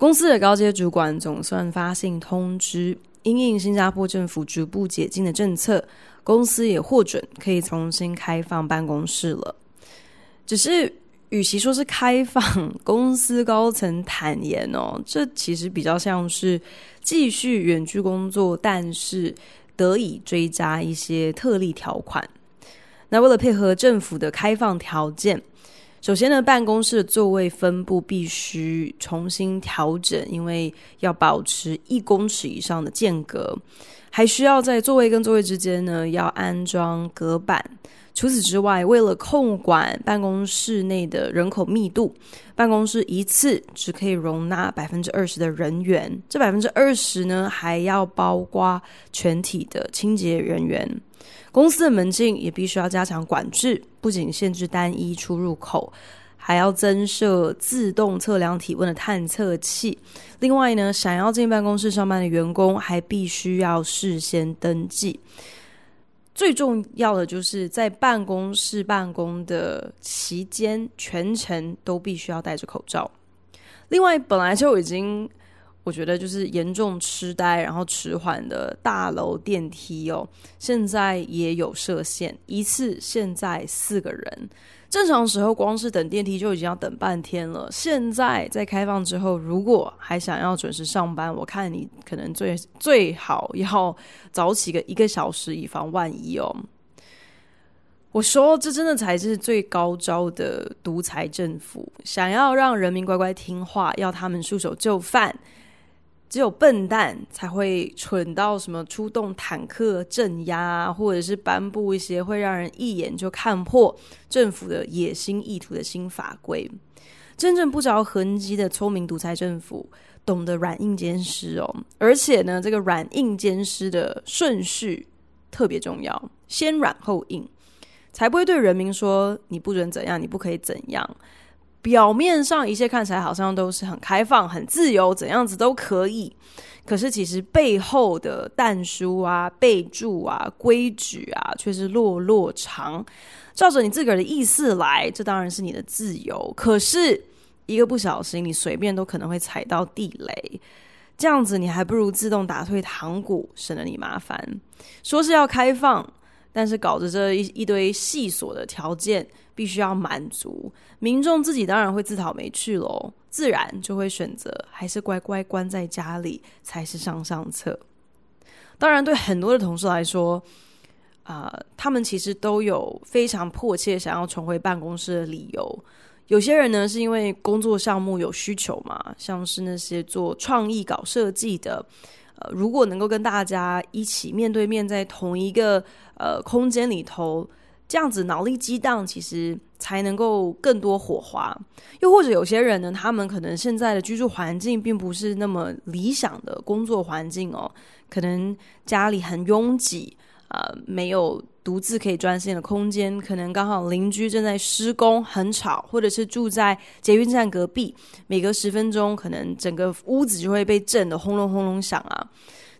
公司的高阶主管总算发信通知。因应新加坡政府逐步解禁的政策，公司也获准可以重新开放办公室了。只是，与其说是开放，公司高层坦言哦，这其实比较像是继续远距工作，但是得以追加一些特例条款。那为了配合政府的开放条件。首先呢，办公室的座位分布必须重新调整，因为要保持一公尺以上的间隔，还需要在座位跟座位之间呢要安装隔板。除此之外，为了控管办公室内的人口密度，办公室一次只可以容纳百分之二十的人员，这百分之二十呢还要包括全体的清洁人员。公司的门禁也必须要加强管制，不仅限制单一出入口，还要增设自动测量体温的探测器。另外呢，想要进办公室上班的员工还必须要事先登记。最重要的就是在办公室办公的期间，全程都必须要戴着口罩。另外，本来就已经。我觉得就是严重痴呆，然后迟缓的大楼电梯哦，现在也有设限，一次现在四个人。正常时候光是等电梯就已经要等半天了，现在在开放之后，如果还想要准时上班，我看你可能最最好要早起个一个小时，以防万一哦。我说，这真的才是最高招的独裁政府，想要让人民乖乖听话，要他们束手就范。只有笨蛋才会蠢到什么出动坦克镇压，或者是颁布一些会让人一眼就看破政府的野心意图的新法规。真正不着痕迹的聪明独裁政府，懂得软硬兼施哦。而且呢，这个软硬兼施的顺序特别重要，先软后硬，才不会对人民说你不准怎样，你不可以怎样。表面上一切看起来好像都是很开放、很自由，怎样子都可以。可是其实背后的但书啊、备注啊、规矩啊，却是落落长。照着你自个儿的意思来，这当然是你的自由。可是一个不小心，你随便都可能会踩到地雷。这样子，你还不如自动打退堂鼓，省得你麻烦。说是要开放。但是搞着这一一堆细琐的条件，必须要满足民众自己，当然会自讨没趣喽，自然就会选择还是乖乖关在家里才是上上策。当然，对很多的同事来说，啊、他们其实都有非常迫切想要重回办公室的理由。有些人呢，是因为工作项目有需求嘛，像是那些做创意、搞设计的。呃，如果能够跟大家一起面对面在同一个呃空间里头，这样子脑力激荡，其实才能够更多火花。又或者有些人呢，他们可能现在的居住环境并不是那么理想的工作环境哦，可能家里很拥挤。呃，没有独自可以专心的空间，可能刚好邻居正在施工，很吵，或者是住在捷运站隔壁，每隔十分钟，可能整个屋子就会被震得轰隆轰隆响啊。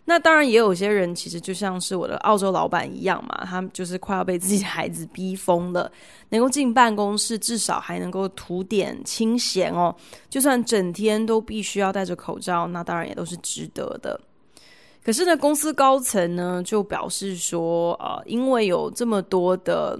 那当然，也有些人其实就像是我的澳洲老板一样嘛，他就是快要被自己的孩子逼疯了，能够进办公室，至少还能够涂点清闲哦。就算整天都必须要戴着口罩，那当然也都是值得的。可是呢，公司高层呢就表示说，呃，因为有这么多的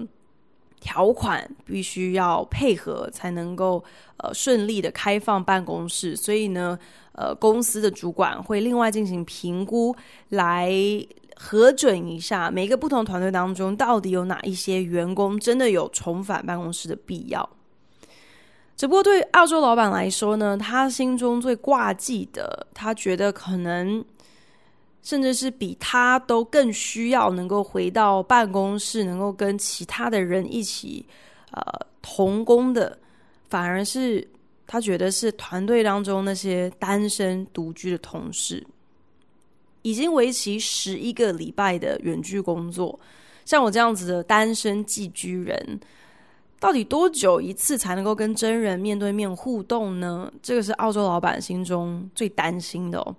条款必须要配合，才能够呃顺利的开放办公室，所以呢，呃，公司的主管会另外进行评估，来核准一下每个不同团队当中到底有哪一些员工真的有重返办公室的必要。只不过对澳洲老板来说呢，他心中最挂记的，他觉得可能。甚至是比他都更需要能够回到办公室，能够跟其他的人一起呃同工的，反而是他觉得是团队当中那些单身独居的同事，已经为期十一个礼拜的远距工作，像我这样子的单身寄居人，到底多久一次才能够跟真人面对面互动呢？这个是澳洲老板心中最担心的哦。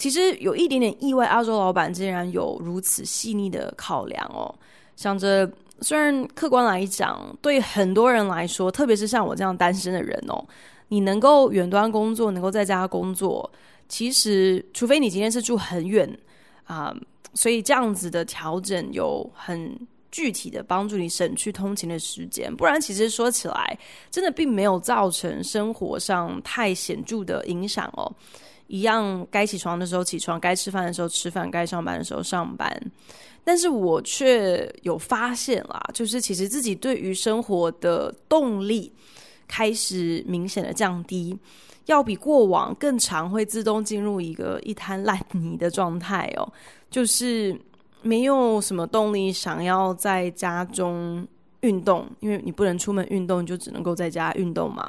其实有一点点意外，澳洲老板竟然有如此细腻的考量哦，想着。虽然客观来讲，对很多人来说，特别是像我这样单身的人哦，你能够远端工作，能够在家工作，其实除非你今天是住很远啊，所以这样子的调整有很具体的帮助你省去通勤的时间，不然其实说起来，真的并没有造成生活上太显著的影响哦。一样该起床的时候起床，该吃饭的时候吃饭，该上班的时候上班。但是我却有发现啦，就是其实自己对于生活的动力开始明显的降低，要比过往更常会自动进入一个一滩烂泥的状态哦，就是没有什么动力想要在家中运动，因为你不能出门运动，你就只能够在家运动嘛，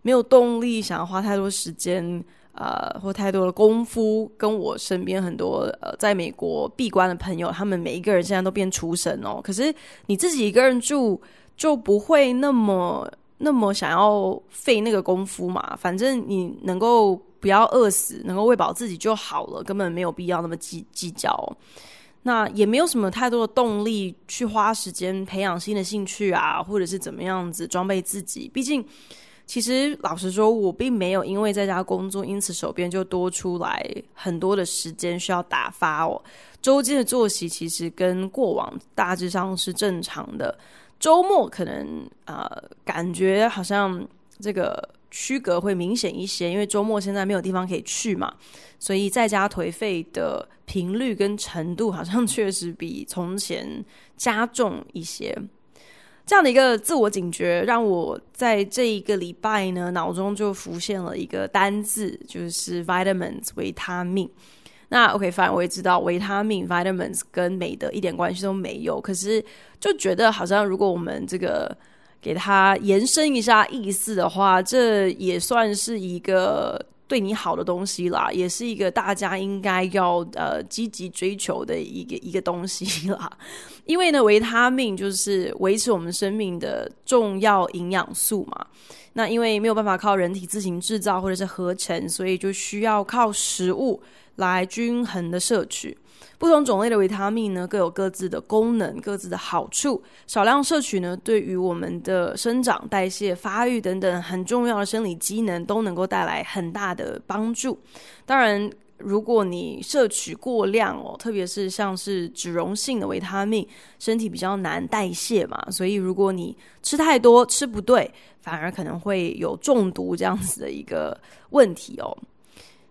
没有动力想要花太多时间。呃，或太多的功夫，跟我身边很多呃，在美国闭关的朋友，他们每一个人现在都变厨神哦。可是你自己一个人住，就不会那么那么想要费那个功夫嘛。反正你能够不要饿死，能够喂饱自己就好了，根本没有必要那么计计较。那也没有什么太多的动力去花时间培养新的兴趣啊，或者是怎么样子装备自己，毕竟。其实，老实说，我并没有因为在家工作，因此手边就多出来很多的时间需要打发哦。周间的作息其实跟过往大致上是正常的，周末可能呃感觉好像这个区隔会明显一些，因为周末现在没有地方可以去嘛，所以在家颓废的频率跟程度好像 确实比从前加重一些。这样的一个自我警觉，让我在这一个礼拜呢，脑中就浮现了一个单字，就是 vitamins 维他命。那 OK，反正我也知道维他命 vitamins 跟美的一点关系都没有，可是就觉得好像如果我们这个给它延伸一下意思的话，这也算是一个。对你好的东西啦，也是一个大家应该要呃积极追求的一个一个东西啦。因为呢，维他命就是维持我们生命的重要营养素嘛。那因为没有办法靠人体自行制造或者是合成，所以就需要靠食物来均衡的摄取。不同种类的维他命呢，各有各自的功能、各自的好处。少量摄取呢，对于我们的生长、代谢、发育等等很重要的生理机能，都能够带来很大的帮助。当然，如果你摄取过量哦，特别是像是脂溶性的维他命，身体比较难代谢嘛，所以如果你吃太多、吃不对，反而可能会有中毒这样子的一个问题哦。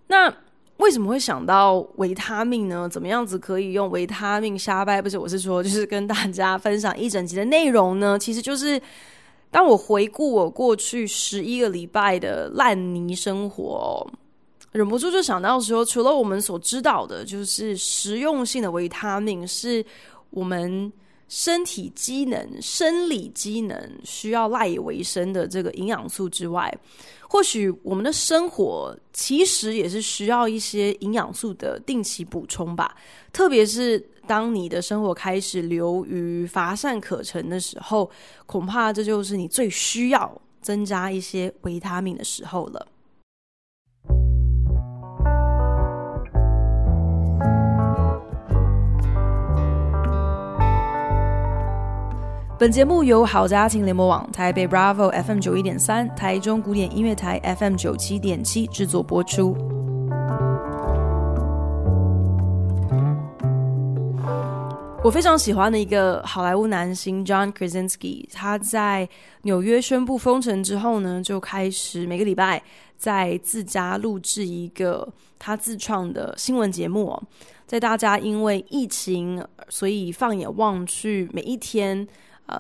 那为什么会想到维他命呢？怎么样子可以用维他命瞎掰？不是，我是说，就是跟大家分享一整集的内容呢。其实就是当我回顾我过去十一个礼拜的烂泥生活，忍不住就想到说，除了我们所知道的，就是实用性的维他命是我们身体机能、生理机能需要赖以为生的这个营养素之外。或许我们的生活其实也是需要一些营养素的定期补充吧，特别是当你的生活开始流于乏善可陈的时候，恐怕这就是你最需要增加一些维他命的时候了。本节目由好家庭联播网、台北 Bravo FM 九一点三、台中古典音乐台 FM 九七点七制作播出。我非常喜欢的一个好莱坞男星 John Krasinski，他在纽约宣布封城之后呢，就开始每个礼拜在自家录制一个他自创的新闻节目哦。在大家因为疫情，所以放眼望去，每一天。呃，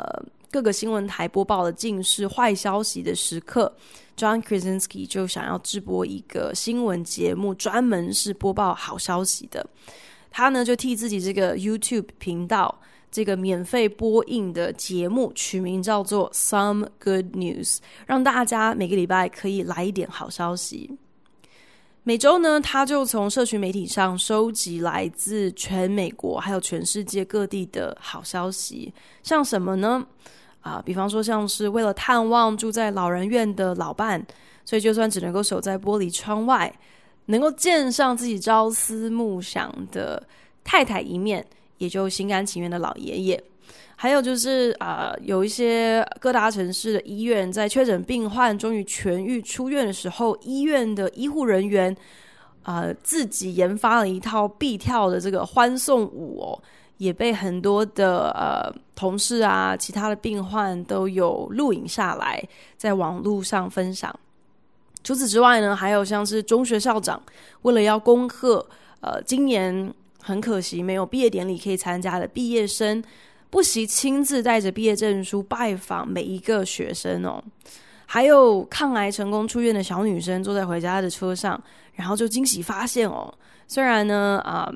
各个新闻台播报的尽是坏消息的时刻，John Krasinski 就想要直播一个新闻节目，专门是播报好消息的。他呢就替自己这个 YouTube 频道这个免费播映的节目，取名叫做《Some Good News》，让大家每个礼拜可以来一点好消息。每周呢，他就从社群媒体上收集来自全美国还有全世界各地的好消息，像什么呢？啊，比方说像是为了探望住在老人院的老伴，所以就算只能够守在玻璃窗外，能够见上自己朝思暮想的太太一面，也就心甘情愿的老爷爷。还有就是啊、有一些各大城市的医院在确诊病患终于痊愈出院的时候，医院的医护人员啊、自己研发了一套必跳的这个欢送舞哦，也被很多的呃同事啊、其他的病患都有录影下来，在网络上分享。除此之外呢，还有像是中学校长为了要恭贺呃今年很可惜没有毕业典礼可以参加的毕业生。不惜亲自带着毕业证书拜访每一个学生哦，还有抗癌成功出院的小女生坐在回家的车上，然后就惊喜发现哦，虽然呢啊、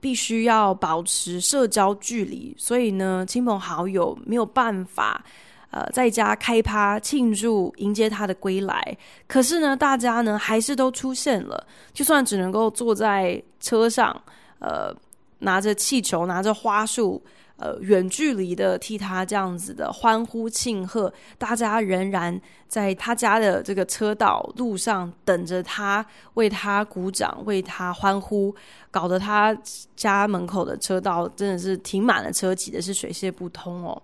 必须要保持社交距离，所以呢亲朋好友没有办法呃在家开趴庆祝迎接她的归来，可是呢大家呢还是都出现了，就算只能够坐在车上，呃拿着气球拿着花束。呃，远距离的替他这样子的欢呼庆贺，大家仍然在他家的这个车道路上等着他，为他鼓掌，为他欢呼，搞得他家门口的车道真的是停满了车，挤的是水泄不通哦。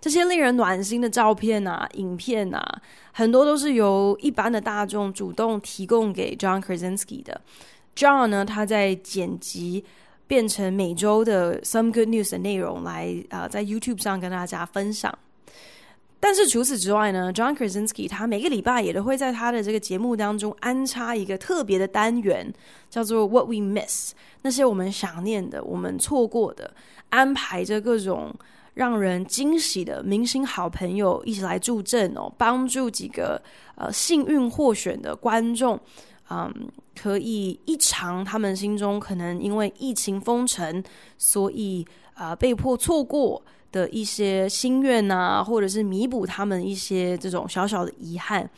这些令人暖心的照片啊、影片啊，很多都是由一般的大众主动提供给 John Krasinski 的。John 呢，他在剪辑。变成每周的 Some Good News 的内容来啊、在 YouTube 上跟大家分享。但是除此之外呢，John Krasinski 他每个礼拜也都会在他的这个节目当中安插一个特别的单元，叫做 What We Miss，那些我们想念的、我们错过的，安排着各种让人惊喜的明星好朋友一起来助阵哦，帮助几个呃幸运获选的观众。嗯，可以一偿他们心中可能因为疫情封城，所以啊、被迫错过的一些心愿啊，或者是弥补他们一些这种小小的遗憾。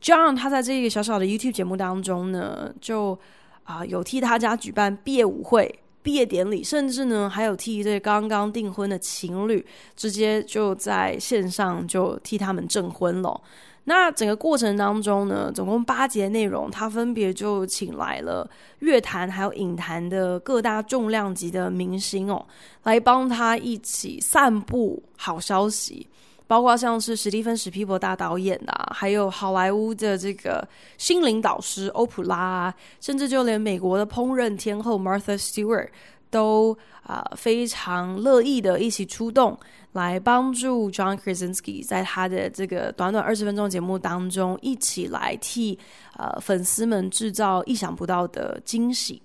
John 他在这个小小的 YouTube 节目当中呢，就啊、有替大家举办毕业舞会、毕业典礼，甚至呢还有替这刚刚订婚的情侣直接就在线上就替他们证婚了。那整个过程当中呢，总共八节内容，他分别就请来了乐坛还有影坛的各大重量级的明星哦，来帮他一起散布好消息，包括像是史蒂芬史匹柏大导演啊，还有好莱坞的这个心灵导师欧普拉啊，甚至就连美国的烹饪天后 Martha Stewart 都啊、非常乐意的一起出动。来帮助 John Krasinski 在他的这个短短二十分钟节目当中，一起来替呃粉丝们制造意想不到的惊喜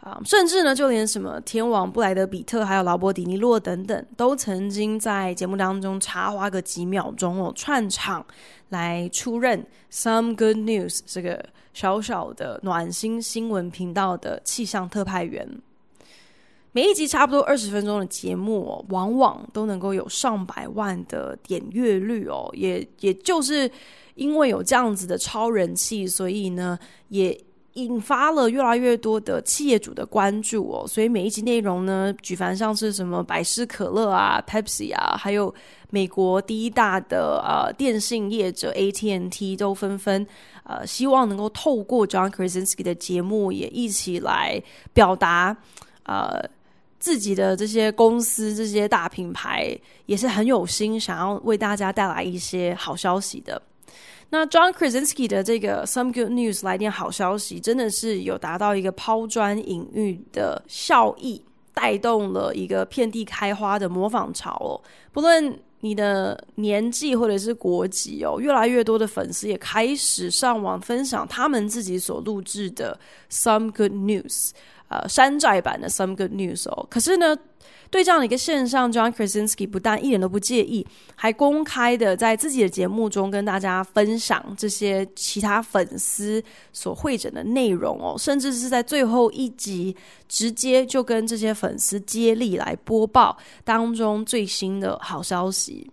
啊、甚至呢，就连什么天王布莱德彼特，还有劳勃迪尼洛等等，都曾经在节目当中插花个几秒钟哦，串场来出任 Some Good News 这个小小的暖心新闻频道的气象特派员。每一集差不多二十分钟的节目哦，往往都能够有上百万的点阅率哦，也也就是因为有这样子的超人气，所以呢，也引发了越来越多的企业主的关注哦。所以每一集内容呢，举凡像是什么百事可乐啊、Pepsi 啊，还有美国第一大的呃电信业者 AT&T 都纷纷呃希望能够透过 John Krasinski 的节目，也一起来表达呃。自己的这些公司、这些大品牌也是很有心，想要为大家带来一些好消息的。那 John Krasinski 的这个 Some Good News 来点好消息，真的是有达到一个抛砖引玉的效益，带动了一个遍地开花的模仿潮哦。不论你的年纪或者是国籍哦，越来越多的粉丝也开始上网分享他们自己所录制的 Some Good News。呃，山寨版的 Some Good News 哦，可是呢，对这样的一个现象，John Krasinski 不但一点都不介意，还公开的在自己的节目中跟大家分享这些其他粉丝所会诊的内容哦，甚至是在最后一集直接就跟这些粉丝接力来播报当中最新的好消息。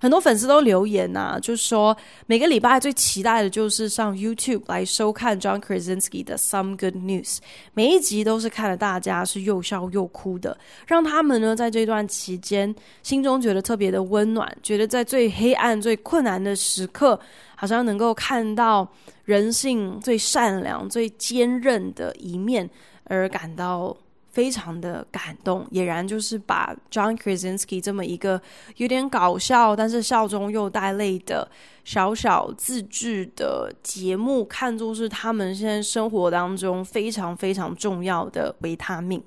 很多粉丝都留言呐、啊，就说每个礼拜最期待的就是上 YouTube 来收看 John Krasinski 的 Some Good News，每一集都是看了大家是又笑又哭的，让他们呢在这段期间心中觉得特别的温暖，觉得在最黑暗、最困难的时刻，好像能够看到人性最善良、最坚韧的一面，而感到。非常的感动，俨然就是把 John Krasinski 这么一个有点搞笑，但是笑中又带泪的小小自制的节目，看作是他们现在生活当中非常非常重要的维他命。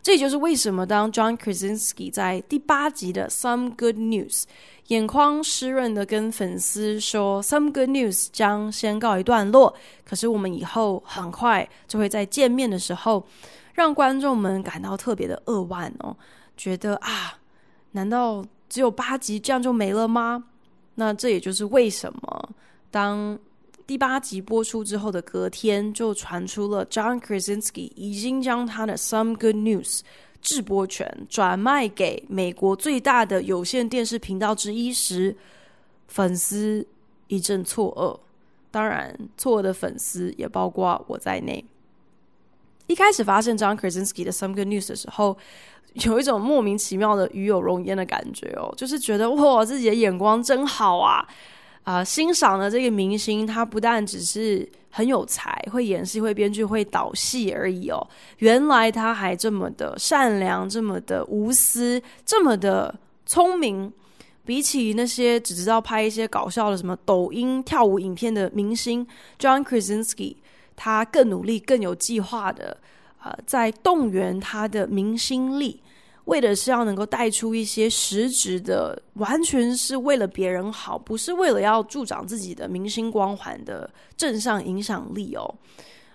这也就是为什么当 John Krasinski 在第八集的 Some Good News 眼眶湿润的跟粉丝说 Some Good News 将先告一段落，可是我们以后很快就会再见面的时候。让观众们感到特别的扼腕哦，觉得啊，难道只有八集这样就没了吗？那这也就是为什么当第八集播出之后的隔天，就传出了 John Krasinski 已经将他的 Some Good News 制播权转卖给美国最大的有线电视频道之一时，粉丝一阵错愕。当然，错愕的粉丝也包括我在内。一开始发现 John Krasinski 的 Some Good News 的时候，有一种莫名其妙的与有荣焉的感觉哦，就是觉得哇，自己的眼光真好啊！啊、欣赏的这个明星，他不但只是很有才，会演戏、会编剧、会导戏而已哦，原来他还这么的善良，这么的无私，这么的聪明。比起那些只知道拍一些搞笑的什么抖音跳舞影片的明星，John Krasinski。他更努力、更有计划的，呃，在动员他的明星力，为的是要能够带出一些实质的，完全是为了别人好，不是为了要助长自己的明星光环的正向影响力哦，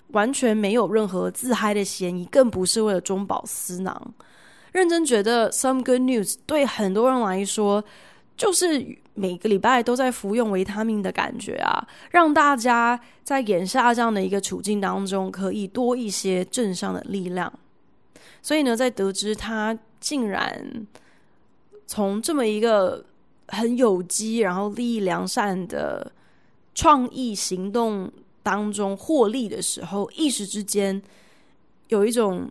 完全没有任何自嗨的嫌疑，更不是为了中饱私囊。认真觉得，Some Good News 对很多人来说，就是每个礼拜都在服用维他命的感觉啊，让大家在眼下这样的一个处境当中，可以多一些正向的力量。所以呢，在得知他竟然从这么一个很有机、然后利益良善的创意行动当中获利的时候，一时之间有一种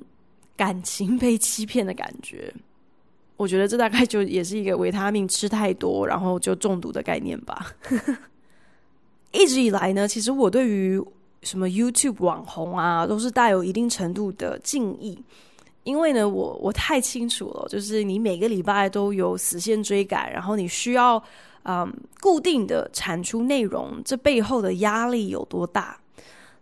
感情被欺骗的感觉。我觉得这大概就也是一个维他命吃太多，然后就中毒的概念吧。一直以来呢，其实我对于什么 YouTube 网红啊，都是带有一定程度的敬意，因为呢，我我太清楚了，就是你每个礼拜都有死线追赶，然后你需要嗯固定的产出内容，这背后的压力有多大？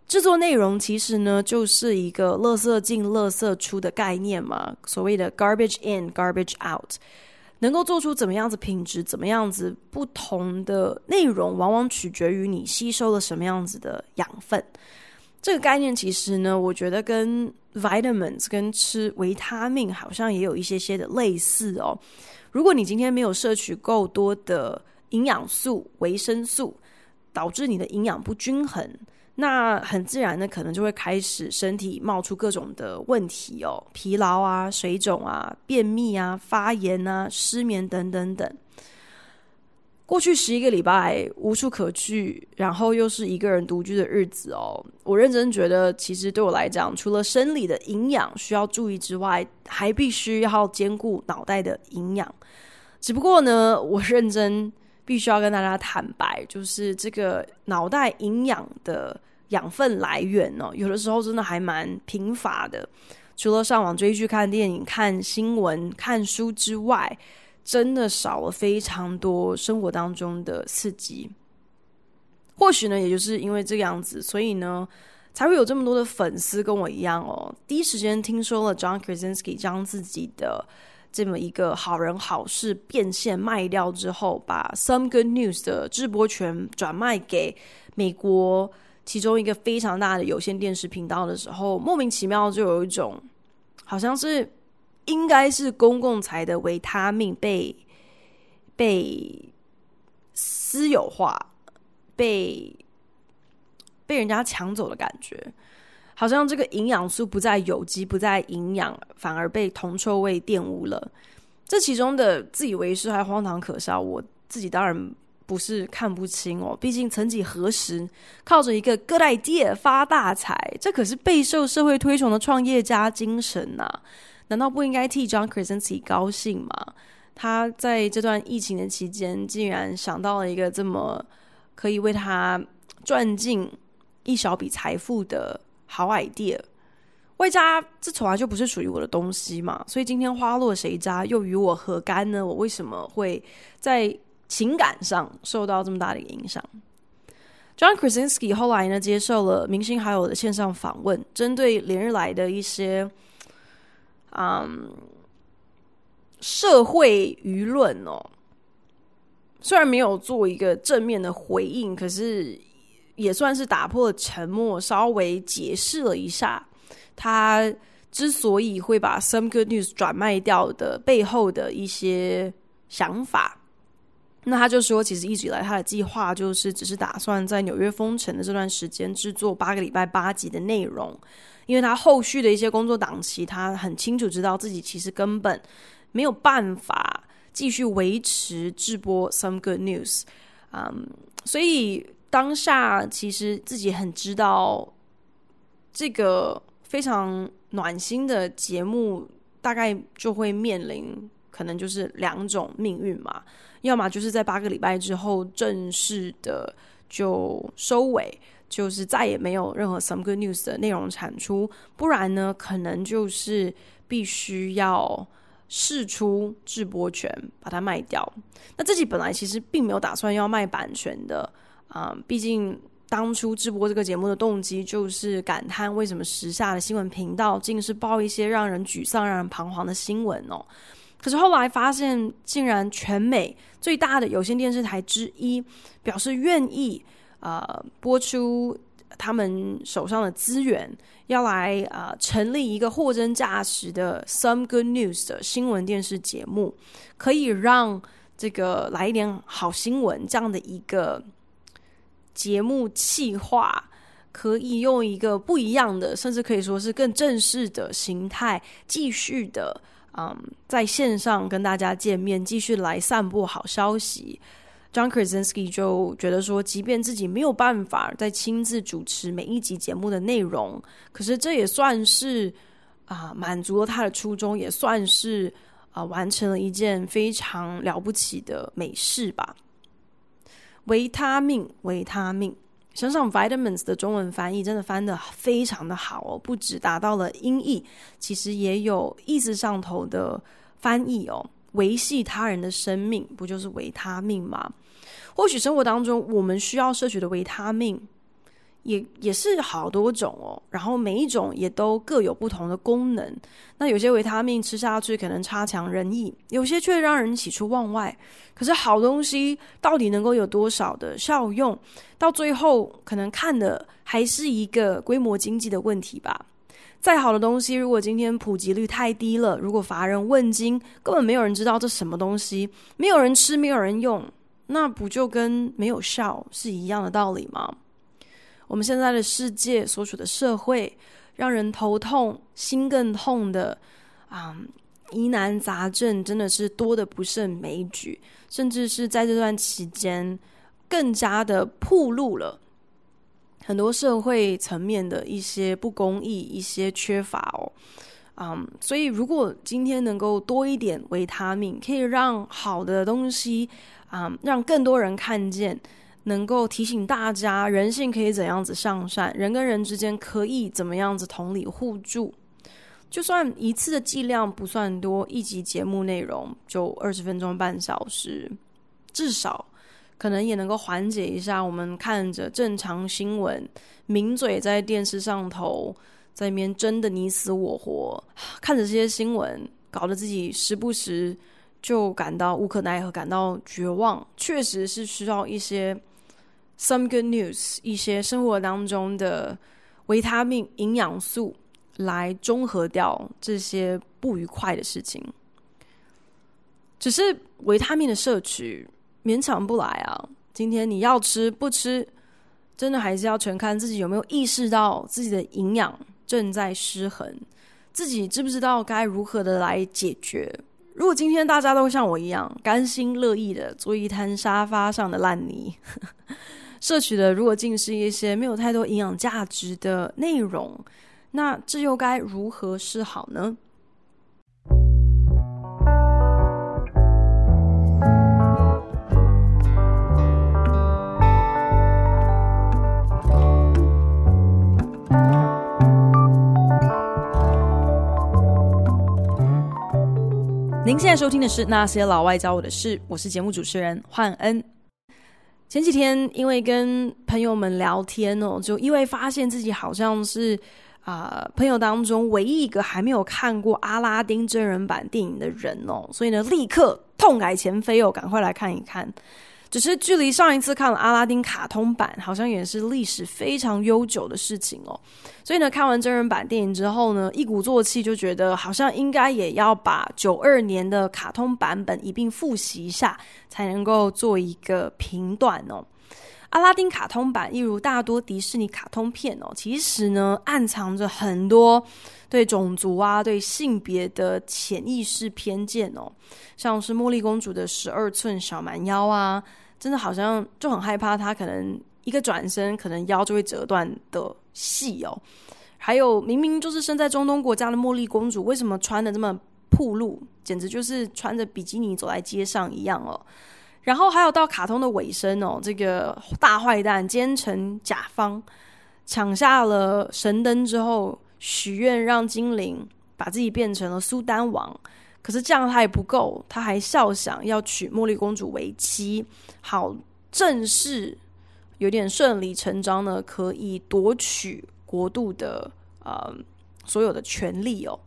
制作内容其实呢，就是一个“垃圾进，垃圾出”的概念嘛，所谓的 “garbage in, garbage out”。能够做出怎么样子品质、怎么样子不同的内容，往往取决于你吸收了什么样子的养分。这个概念其实呢，我觉得跟 vitamins 跟吃维他命好像也有一些些的类似哦。如果你今天没有摄取够多的营养素、维生素，导致你的营养不均衡。那很自然的，可能就会开始身体冒出各种的问题哦，疲劳啊、水肿啊、便秘啊、发炎啊、失眠等等等。过去十一个礼拜无处可去，然后又是一个人独居的日子哦，我认真觉得，其实对我来讲，除了生理的营养需要注意之外，还必须要兼顾脑袋的营养。只不过呢，我认真必须要跟大家坦白，就是这个脑袋营养的。养分来源哦，有的时候真的还蛮贫乏的。除了上网追剧、看电影、看新闻、看书之外，真的少了非常多生活当中的刺激。或许呢，也就是因为这个样子，所以呢，才会有这么多的粉丝跟我一样哦，第一时间听说了 John Krasinski 将自己的这么一个好人好事变现卖掉之后，把 Some Good News 的制播权转卖给美国。其中一个非常大的有线电视频道的时候，莫名其妙就有一种好像是应该是公共财的维他命被被私有化，被被人家抢走的感觉，好像这个营养素不再有机，不再营养，反而被铜臭味玷污了。这其中的自以为是还荒唐可笑，我自己当然不是看不清哦。毕竟曾几何时，靠着一个 good idea 发大财，这可是备受社会推崇的创业家精神呐、难道不应该替 John Krasinski 高兴吗？他在这段疫情的期间，竟然想到了一个这么可以为他赚进一小笔财富的好 idea。外加这从来就不是属于我的东西嘛，所以今天花落谁家又与我何干呢？我为什么会在情感上受到这么大的影响？John Krasinski 后来呢，接受了明星好友的线上访问，针对连日来的一些嗯社会舆论哦，虽然没有做一个正面的回应，可是也算是打破了沉默，稍微解释了一下。他之所以会把 Some Good News 转卖掉的背后的一些想法，那他就说，其实一直以来他的计划就是只是打算在纽约封城的这段时间制作八个礼拜八集的内容，因为他后续的一些工作档期，他很清楚知道自己其实根本没有办法继续维持制播 Some Good News，嗯，所以当下其实自己很知道这个。非常暖心的节目，大概就会面临可能就是两种命运嘛，要么就是在八个礼拜之后正式的就收尾，就是再也没有任何 Some Good News 的内容产出，不然呢，可能就是必须要试出制播权，把它卖掉。那自己本来其实并没有打算要卖版权的啊，毕竟。当初制播这个节目的动机就是感叹为什么时下的新闻频道竟是报一些让人沮丧、让人彷徨的新闻哦。可是后来发现，竟然全美最大的有线电视台之一表示愿意呃播出他们手上的资源，要来呃成立一个货真价实的 Some Good News 的新闻电视节目，可以让这个来一点好新闻这样的一个。节目企划可以用一个不一样的，甚至可以说是更正式的形态，继续的，嗯，在线上跟大家见面，继续来散布好消息。John Krasinski 就觉得说，即便自己没有办法再亲自主持每一集节目的内容，可是这也算是啊，满足了他的初衷，也算是啊，完成了一件非常了不起的美事吧。维他命，维他命，想想 vitamins 的中文翻译真的翻得非常的好哦，不止达到了音译，其实也有意思上头的翻译哦。维系他人的生命，不就是维他命吗？或许生活当中我们需要摄取的维他命。也也是好多种哦，然后每一种也都各有不同的功能。那有些维他命吃下去可能差强人意，有些却让人喜出望外。可是好东西到底能够有多少的效用？到最后可能看的还是一个规模经济的问题吧。再好的东西，如果今天普及率太低了，如果乏人问津，根本没有人知道这什么东西，没有人吃，没有人用，那不就跟没有效是一样的道理吗？我们现在的世界所处的社会，让人头痛、心更痛的啊、嗯、疑难杂症真的是多得不胜枚举，甚至是在这段期间更加的暴露了很多社会层面的一些不公义、一些缺乏哦。嗯，所以如果今天能够多一点维他命，可以让好的东西啊、嗯，让更多人看见。能够提醒大家，人性可以怎样子向善，人跟人之间可以怎么样子同理互助。就算一次的剂量不算多，一集节目内容就二十分钟半小时，至少可能也能够缓解一下我们看着正常新闻，名嘴在电视上头在那边争得你死我活，看着这些新闻，搞得自己时不时就感到无可奈何，感到绝望。确实是需要一些。Some good news，一些生活当中的维他命、营养素来中和掉这些不愉快的事情。只是维他命的摄取勉强不来啊。今天你要吃不吃，真的还是要全看自己有没有意识到自己的营养正在失衡，自己知不知道该如何的来解决。如果今天大家都像我一样甘心乐意的做一摊沙发上的烂泥，摄取的如果尽是一些没有太多营养价值的内容，那这又该如何是好呢？您现在收听的是《那些老外教我的事》，我是节目主持人焕恩。前几天因为跟朋友们聊天哦，就意外发现自己好像是啊、朋友当中唯一一个还没有看过阿拉丁真人版电影的人哦，所以呢，立刻痛改前非哦，赶快来看一看。只是距离上一次看了阿拉丁卡通版，好像也是历史非常悠久的事情哦。所以呢，看完真人版电影之后呢，一鼓作气就觉得好像应该也要把九二年的卡通版本一并复习一下，才能够做一个评断哦。阿拉丁卡通版，一如大多迪士尼卡通片哦，其实呢，暗藏着很多对种族啊、对性别的潜意识偏见哦。像是茉莉公主的十二寸小蛮腰啊，真的好像就很害怕他可能一个转身，可能腰就会折断的戏哦。还有明明就是身在中东国家的茉莉公主，为什么穿的这么暴露，简直就是穿着比基尼走在街上一样哦。然后还有到卡通的尾声哦，这个大坏蛋奸臣甲方抢下了神灯之后，许愿让精灵把自己变成了苏丹王。可是这样他也不够，他还笑想要娶茉莉公主为妻，好正式有点顺理成章的可以夺取国度的呃所有的权利哦。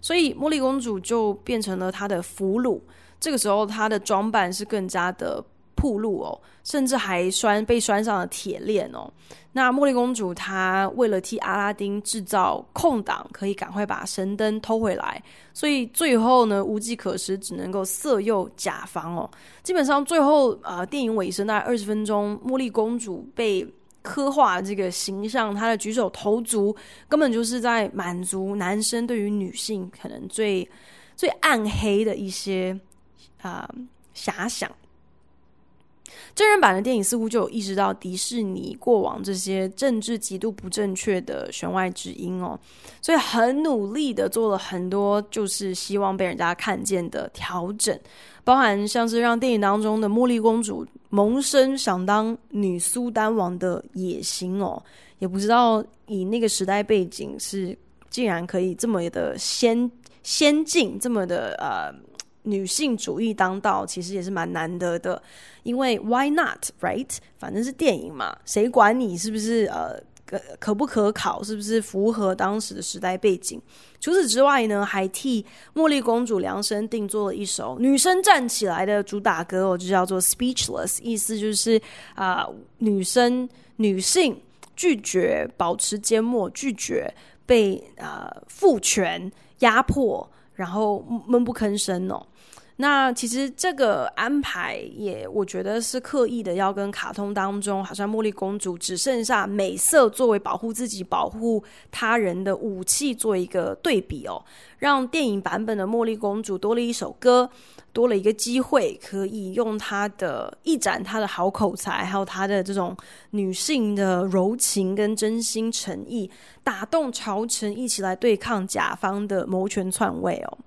所以茉莉公主就变成了他的俘虏。这个时候，她的装扮是更加的暴露哦，甚至还拴被拴上了铁链哦。那茉莉公主她为了替阿拉丁制造空档，可以赶快把神灯偷回来，所以最后呢，无计可施，只能够色诱甲方哦。基本上最后呃，电影尾声大概二十分钟，茉莉公主被刻画这个形象，她的举手投足根本就是在满足男生对于女性可能最最暗黑的一些。啊，遐想，真人版的电影似乎就有意识到迪士尼过往这些政治极度不正确的弦外之音哦，所以很努力的做了很多，就是希望被人家看见的调整，包含像是让电影当中的茉莉公主萌生想当女苏丹王的野心哦，也不知道以那个时代背景是竟然可以这么的先先进，这么的呃。女性主义当道，其实也是蛮难得的，因为 Why not，right？反正是电影嘛，谁管你是不是呃可可不可考，是不是符合当时的时代背景？除此之外呢，还替茉莉公主量身定做了一首女生站起来的主打歌，我就叫做 Speechless，意思就是啊、女生女性拒绝保持缄默，拒绝被啊、呃、父权压迫，然后闷不吭声哦。那其实这个安排也，我觉得是刻意的，要跟卡通当中好像茉莉公主只剩下美色作为保护自己、保护他人的武器做一个对比哦，让电影版本的茉莉公主多了一首歌，多了一个机会，可以用她的一展她的好口才，还有她的这种女性的柔情跟真心诚意，打动朝臣一起来对抗甲方的谋权篡位哦。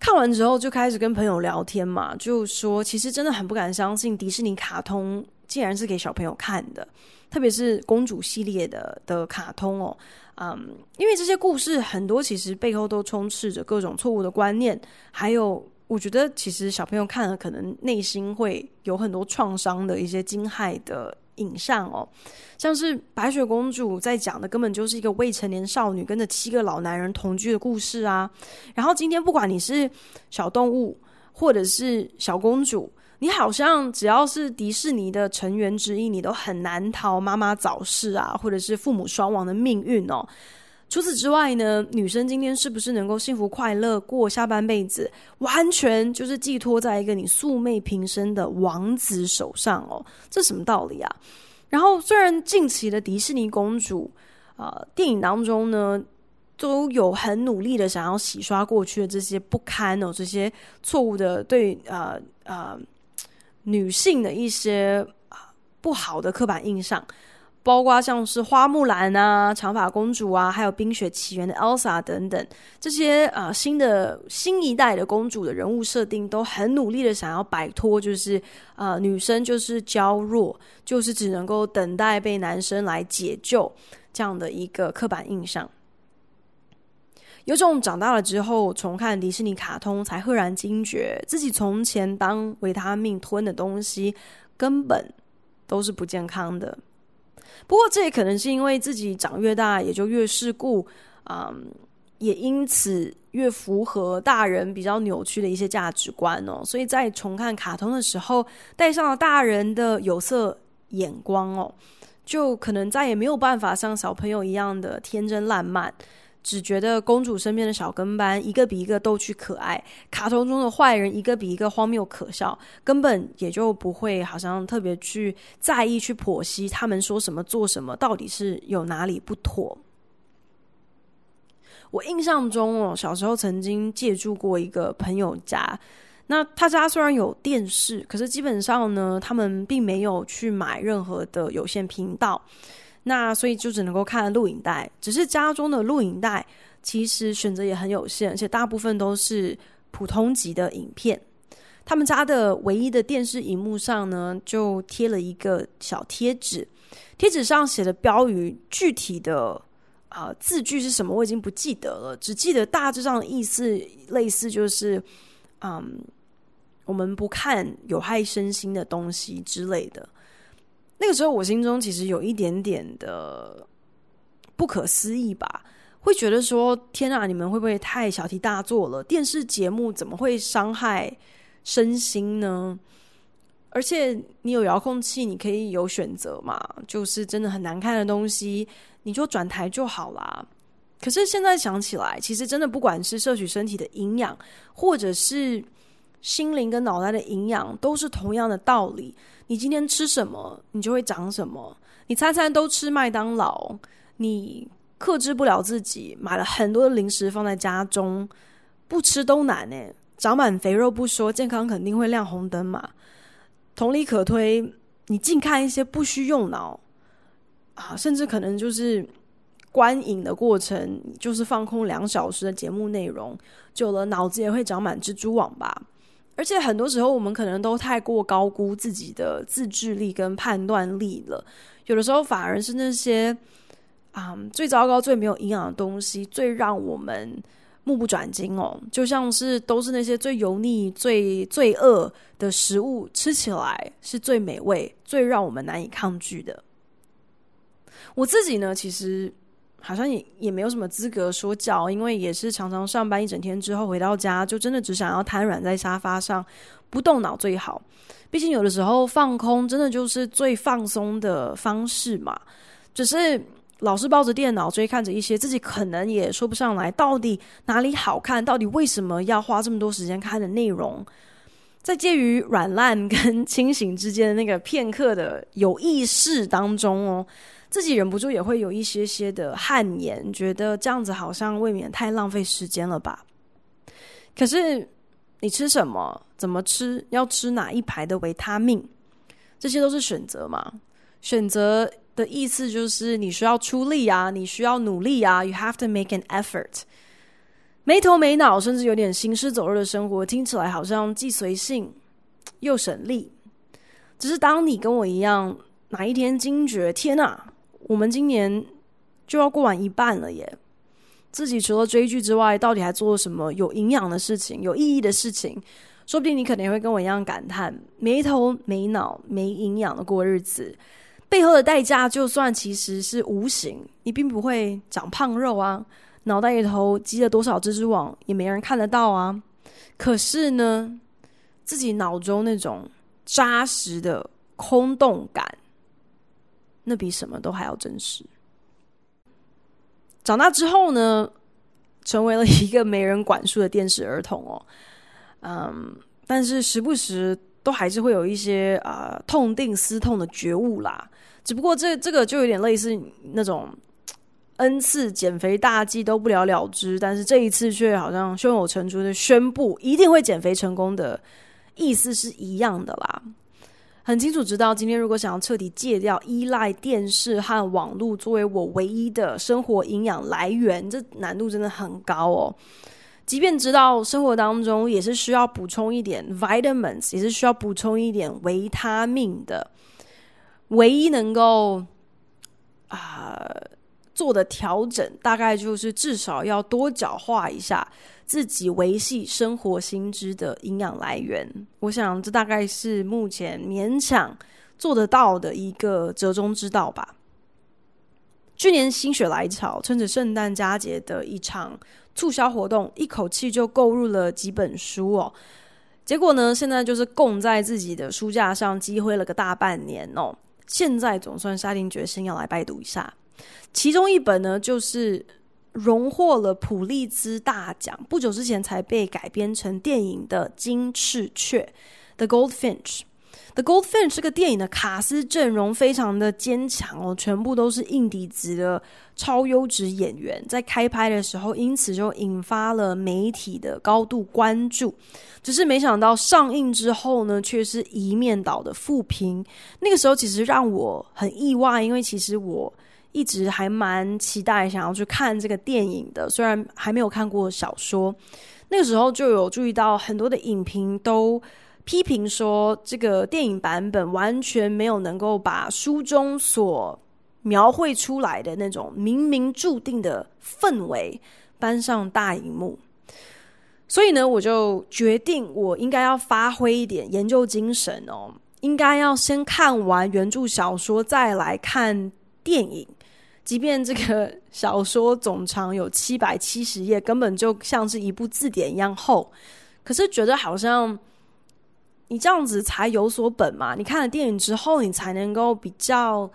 看完之后就开始跟朋友聊天嘛，就说其实真的很不敢相信迪士尼卡通竟然是给小朋友看的，特别是公主系列的的卡通哦，嗯，因为这些故事很多其实背后都充斥着各种错误的观念，还有我觉得其实小朋友看了可能内心会有很多创伤的一些惊骇的。影像哦，像是白雪公主在讲的根本就是一个未成年少女跟着七个老男人同居的故事啊。然后今天不管你是小动物或者是小公主，你好像只要是迪士尼的成员之一，你都很难逃妈妈早逝啊，或者是父母双亡的命运哦。除此之外呢，女生今天是不是能够幸福快乐过下半辈子，完全就是寄托在一个你素昧平生的王子手上哦。这什么道理啊？然后虽然近期的迪士尼公主啊、电影当中呢，都有很努力的想要洗刷过去的这些不堪哦，这些错误的对呃呃女性的一些不好的刻板印象。包括像是花木兰啊、长发公主啊，还有《冰雪奇缘》的 Elsa 等等，这些啊、新的新一代的公主的人物设定，都很努力的想要摆脱，就是啊、女生就是娇弱，就是只能够等待被男生来解救这样的一个刻板印象。有种长大了之后重看迪士尼卡通，才赫然惊觉，自己从前当维他命吞的东西，根本都是不健康的。不过，这也可能是因为自己长越大，也就越世故，嗯，也因此越符合大人比较扭曲的一些价值观哦。所以在重看卡通的时候，带上了大人的有色眼光哦，就可能再也没有办法像小朋友一样的天真烂漫。只觉得公主身边的小跟班一个比一个逗趣可爱，卡通中的坏人一个比一个荒谬可笑，根本也就不会好像特别去在意去剖析他们说什么做什么到底是有哪里不妥。我印象中哦，小时候曾经借住过一个朋友家，那他家虽然有电视，可是基本上呢，他们并没有去买任何的有线频道。那所以就只能够看录影带，只是家中的录影带其实选择也很有限，而且大部分都是普通级的影片。他们家的唯一的电视荧幕上呢，就贴了一个小贴纸，贴纸上写的标语，具体的啊、字句是什么我已经不记得了，只记得大致上的意思类似就是，嗯，我们不看有害身心的东西之类的。那个时候，我心中其实有一点点的不可思议吧，会觉得说：“天啊，你们会不会太小题大做了？电视节目怎么会伤害身心呢？而且你有遥控器，你可以有选择嘛，就是真的很难看的东西，你就转台就好啦。可是现在想起来，其实真的不管是摄取身体的营养，或者是心灵跟脑袋的营养，都是同样的道理。”你今天吃什么，你就会长什么。你餐餐都吃麦当劳，你克制不了自己，买了很多的零食放在家中，不吃都难呢。长满肥肉不说，健康肯定会亮红灯嘛。同理可推，你近看一些不需用脑啊，甚至可能就是观影的过程，就是放空两小时的节目内容，久了脑子也会长满蜘蛛网吧。而且很多时候，我们可能都太过高估自己的自制力跟判断力了。有的时候，反而是那些啊、最糟糕、最没有营养的东西，最让我们目不转睛哦。就像是都是那些最油腻、最罪恶的食物，吃起来是最美味、最让我们难以抗拒的。我自己呢，其实。好像也也没有什么资格说教，因为也是常常上班一整天之后回到家，就真的只想要瘫软在沙发上，不动脑最好。毕竟有的时候放空真的就是最放松的方式嘛。只是老是抱着电脑追看着一些自己可能也说不上来到底哪里好看，到底为什么要花这么多时间看的内容，在介于软烂跟清醒之间的那个片刻的有意识当中哦。自己忍不住也会有一些些的汗颜，觉得这样子好像未免太浪费时间了吧。可是你吃什么，怎么吃，要吃哪一排的维他命，这些都是选择嘛。选择的意思就是你需要出力啊，你需要努力啊。You have to make an effort。没头没脑，甚至有点行尸走肉的生活，听起来好像既随性又省力。只是当你跟我一样，哪一天惊觉，天哪！我们今年就要过完一半了耶！自己除了追剧之外，到底还做了什么有营养的事情、有意义的事情？说不定你可能也会跟我一样感叹：没头没脑、没营养的过日子，背后的代价，就算其实是无形，你并不会长胖肉啊，脑袋里头积了多少蜘蛛网，也没人看得到啊。可是呢，自己脑中那种扎实的空洞感。那比什么都还要真实。长大之后呢，成为了一个没人管束的电视儿童哦。嗯，但是时不时都还是会有一些啊、痛定思痛的觉悟啦。只不过这这个就有点类似那种 N 次减肥大计都不了了之，但是这一次却好像胸有成竹的宣布一定会减肥成功的意思是一样的啦。很清楚知道，今天如果想要彻底戒掉依赖电视和网络作为我唯一的生活营养来源，这难度真的很高哦。即便知道生活当中也是需要补充一点 vitamins，也是需要补充一点维他命的，唯一能够啊、做的调整，大概就是至少要多角化一下自己维系生活新知的营养来源。我想这大概是目前勉强做得到的一个折中之道吧。去年心血来潮，趁着圣诞佳节的一场。促销活动，一口气就购入了几本书哦。结果呢，现在就是供在自己的书架上积灰了个大半年哦。现在总算下定决心要来拜读一下。其中一本呢，就是荣获了普利兹大奖，不久之前才被改编成电影的《金翅雀》（The Goldfinch）。《The Goldfinch》这个电影的卡司阵容非常的坚强哦，全部都是硬底子的超优质演员。在开拍的时候，因此就引发了媒体的高度关注。只是没想到上映之后呢，却是一面倒的负评。那个时候其实让我很意外，因为其实我一直还蛮期待想要去看这个电影的，虽然还没有看过小说。那个时候就有注意到很多的影评都。批评说，这个电影版本完全没有能够把书中所描绘出来的那种冥冥注定的氛围搬上大荧幕。所以呢，我就决定我应该要发挥一点研究精神哦，应该要先看完原著小说，再来看电影。即便这个小说总长有七百七十页，根本就像是一部字典一样厚，可是觉得好像。你这样子才有所本嘛？你看了电影之后，你才能够比较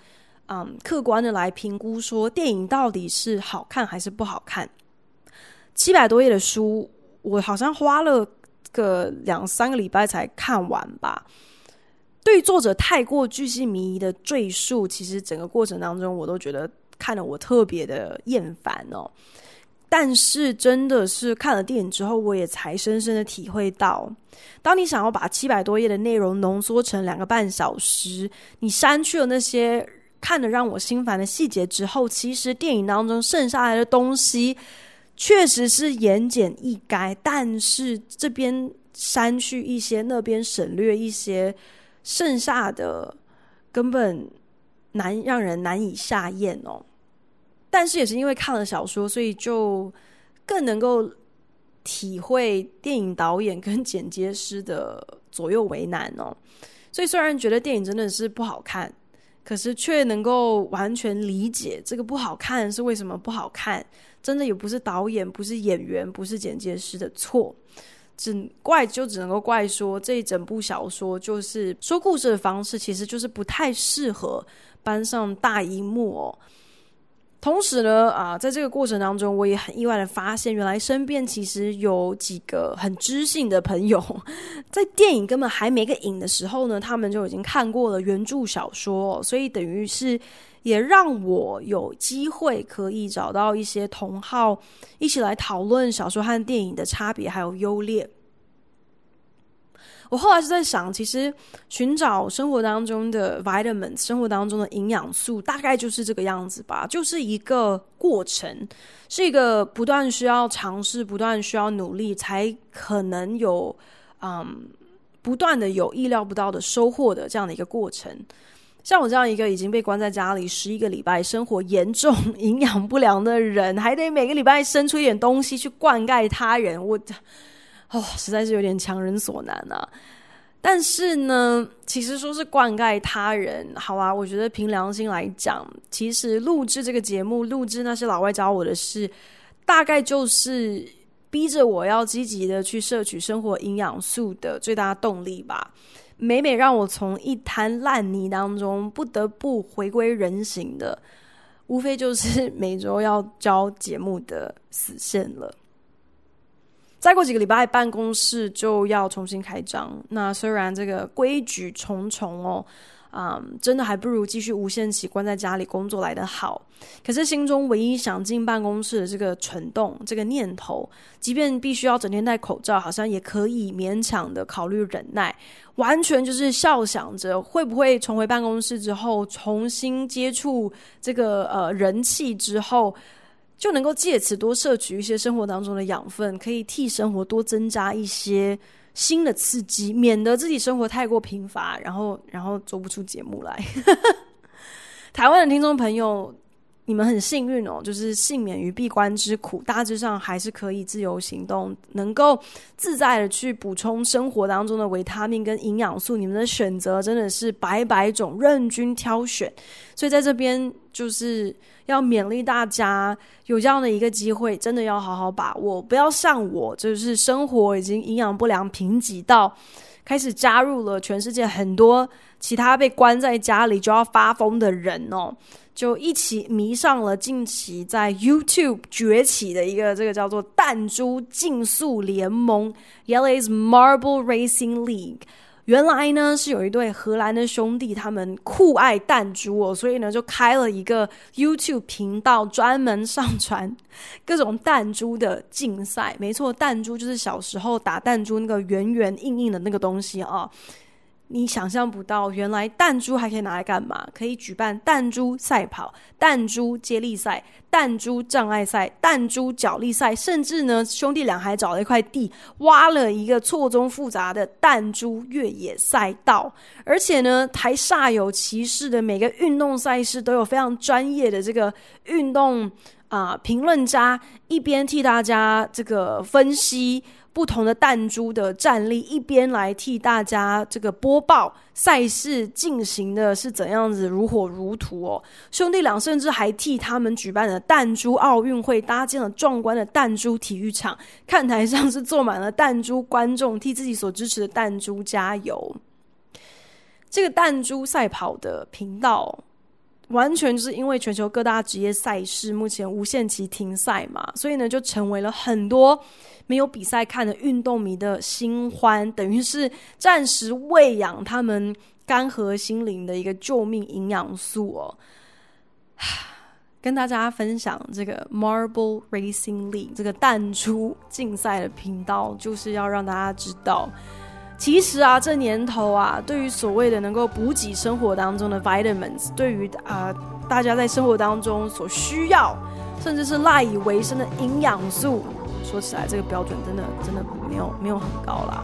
嗯客观的来评估说电影到底是好看还是不好看。七百多页的书，我好像花了个两三个礼拜才看完吧。对作者太过巨细靡遗的赘述，其实整个过程当中，我都觉得看得我特别的厌烦哦。但是，真的是看了电影之后，我也才深深的体会到，当你想要把七百多页的内容浓缩成两个半小时，你删去了那些看得让我心烦的细节之后，其实电影当中剩下来的东西确实是言简意赅，但是这边删去一些，那边省略一些，剩下的根本难让人难以下咽哦。但是也是因为看了小说，所以就更能够体会电影导演跟剪接师的左右为难哦。所以虽然觉得电影真的是不好看，可是却能够完全理解这个不好看是为什么不好看。真的也不是导演、不是演员、不是剪接师的错，只怪就只能够怪说这一整部小说就是说故事的方式，其实就是不太适合搬上大荧幕哦。同时呢，啊，在这个过程当中，我也很意外的发现，原来身边其实有几个很知性的朋友，在电影根本还没个影的时候呢，他们就已经看过了原著小说，所以等于是也让我有机会可以找到一些同好，一起来讨论小说和电影的差别还有优劣。我后来是在想，其实寻找生活当中的 vitamins，生活当中的营养素，大概就是这个样子吧，就是一个过程，是一个不断需要尝试、不断需要努力，才可能有嗯，不断的有意料不到的收获的这样的一个过程。像我这样一个已经被关在家里十一个礼拜、生活严重营养不良的人，还得每个礼拜生出一点东西去灌溉他人，我。哦，实在是有点强人所难啊！但是呢，其实说是灌溉他人，好啊，我觉得凭良心来讲，其实录制这个节目，录制那些老外教我的事，大概就是逼着我要积极的去摄取生活营养素的最大动力吧。每每让我从一滩烂泥当中不得不回归人形的，无非就是每周要交节目的死线了。再过几个礼拜，办公室就要重新开张。那虽然这个规矩重重哦。啊、真的还不如继续无限期关在家里工作来得好。可是心中唯一想进办公室的这个蠢动、这个念头，即便必须要整天戴口罩，好像也可以勉强的考虑忍耐。完全就是笑想着会不会重回办公室之后，重新接触这个呃人气之后，就能够借此多摄取一些生活当中的养分，可以替生活多增加一些。新的刺激，免得自己生活太过贫乏，然后然后做不出节目来。台湾的听众朋友，你们很幸运哦，就是幸免于闭关之苦，大致上还是可以自由行动，能够自在的去补充生活当中的维他命跟营养素。你们的选择真的是百百种，任君挑选。所以在这边就是。要勉励大家有这样的一个机会，真的要好好把握，不要像我，就是生活已经营养不良、贫瘠到开始加入了全世界很多其他被关在家里就要发疯的人哦，就一起迷上了近期在 YouTube 崛起的一个这个叫做弹珠竞速联盟 （Jelle's Marble Racing League）。原来呢是有一对荷兰的兄弟，他们酷爱弹珠哦，所以呢就开了一个 YouTube 频道，专门上传 各种弹珠的竞赛。没错，弹珠就是小时候打弹珠那个圆圆硬硬的那个东西啊。你想象不到，原来弹珠还可以拿来干嘛？可以举办弹珠赛跑、弹珠接力赛、弹珠障碍赛、弹珠角力赛，甚至呢，兄弟俩还找了一块地，挖了一个错综复杂的弹珠越野赛道。而且呢，还煞有其事的，每个运动赛事都有非常专业的这个运动啊、呃、评论家，一边替大家这个分析。不同的弹珠的战力，一边来替大家这个播报赛事进行的是怎样子，如火如荼哦。兄弟俩甚至还替他们举办的弹珠奥运会搭建了壮观的弹珠体育场，看台上是坐满了弹珠观众，替自己所支持的弹珠加油。这个弹珠赛跑的频道，完全就是因为全球各大职业赛事目前无限期停赛嘛，所以呢，就成为了很多。没有比赛看的运动迷的新欢，等于是暂时喂养他们干涸心灵的一个救命营养素哦。跟大家分享这个 Marble Racing League 这个弹珠竞赛的频道，就是要让大家知道，其实啊，这年头啊，对于所谓的能够补给生活当中的 vitamins，对于啊、大家在生活当中所需要，甚至是赖以为生的营养素。说起来，这个标准真的真的没有没有很高啦。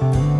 Thank you.